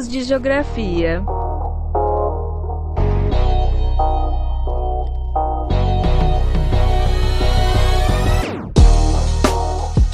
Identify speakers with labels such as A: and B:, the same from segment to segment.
A: de geografia.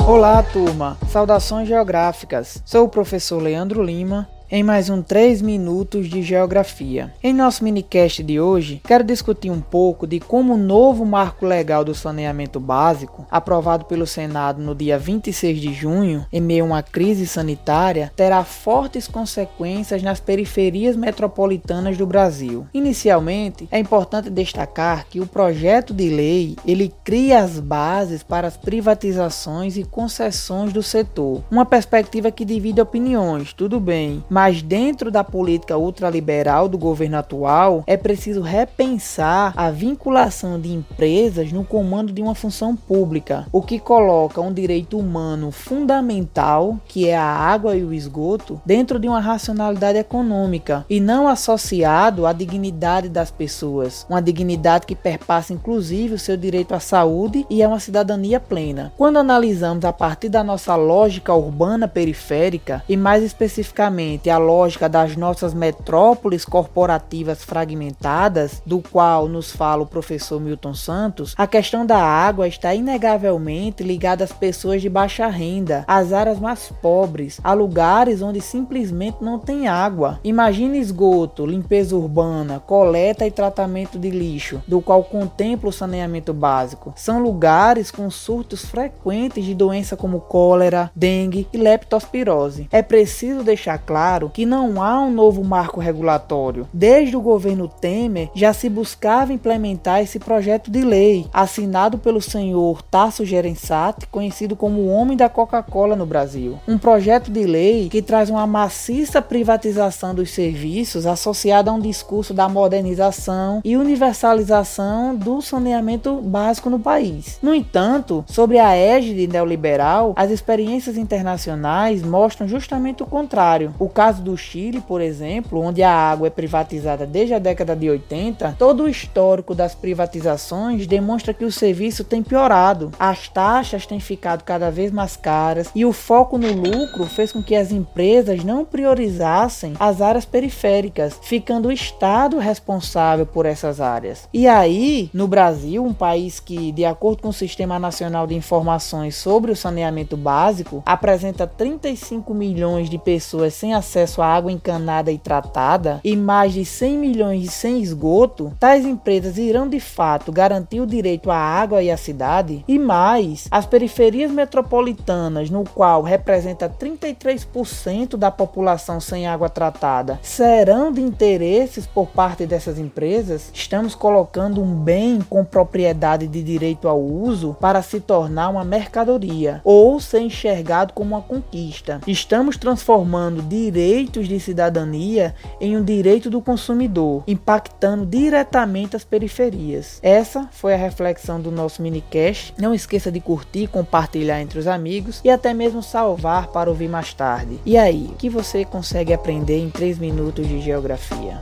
B: Olá, turma! Saudações geográficas. Sou o professor Leandro Lima em mais um 3 minutos de geografia. Em nosso minicast de hoje, quero discutir um pouco de como o novo marco legal do saneamento básico, aprovado pelo Senado no dia 26 de junho, em meio a uma crise sanitária, terá fortes consequências nas periferias metropolitanas do Brasil. Inicialmente, é importante destacar que o projeto de lei, ele cria as bases para as privatizações e concessões do setor. Uma perspectiva que divide opiniões, tudo bem, mas dentro da política ultraliberal do governo atual, é preciso repensar a vinculação de empresas no comando de uma função pública, o que coloca um direito humano fundamental, que é a água e o esgoto, dentro de uma racionalidade econômica e não associado à dignidade das pessoas, uma dignidade que perpassa inclusive o seu direito à saúde e a uma cidadania plena. Quando analisamos a partir da nossa lógica urbana periférica e mais especificamente a lógica das nossas metrópoles corporativas fragmentadas, do qual nos fala o professor Milton Santos, a questão da água está inegavelmente ligada às pessoas de baixa renda, às áreas mais pobres, a lugares onde simplesmente não tem água. Imagine esgoto, limpeza urbana, coleta e tratamento de lixo, do qual contempla o saneamento básico. São lugares com surtos frequentes de doenças como cólera, dengue e leptospirose. É preciso deixar claro claro que não há um novo marco regulatório. Desde o governo Temer já se buscava implementar esse projeto de lei, assinado pelo senhor Tasso Gerençati, conhecido como o homem da Coca-Cola no Brasil. Um projeto de lei que traz uma maciça privatização dos serviços associada a um discurso da modernização e universalização do saneamento básico no país. No entanto, sobre a égide neoliberal, as experiências internacionais mostram justamente o contrário. O caso do Chile, por exemplo, onde a água é privatizada desde a década de 80, todo o histórico das privatizações demonstra que o serviço tem piorado. As taxas têm ficado cada vez mais caras e o foco no lucro fez com que as empresas não priorizassem as áreas periféricas, ficando o Estado responsável por essas áreas. E aí, no Brasil, um país que, de acordo com o Sistema Nacional de Informações sobre o Saneamento Básico, apresenta 35 milhões de pessoas sem acesso acesso à água encanada e tratada e mais de 100 milhões sem esgoto, tais empresas irão de fato garantir o direito à água e à cidade? E mais, as periferias metropolitanas, no qual representa 33% da população sem água tratada, serão de interesses por parte dessas empresas? Estamos colocando um bem com propriedade de direito ao uso para se tornar uma mercadoria ou ser enxergado como uma conquista. Estamos transformando direito direitos de cidadania em um direito do consumidor, impactando diretamente as periferias. Essa foi a reflexão do nosso minicast. Não esqueça de curtir, compartilhar entre os amigos e até mesmo salvar para ouvir mais tarde. E aí, o que você consegue aprender em 3 minutos de geografia?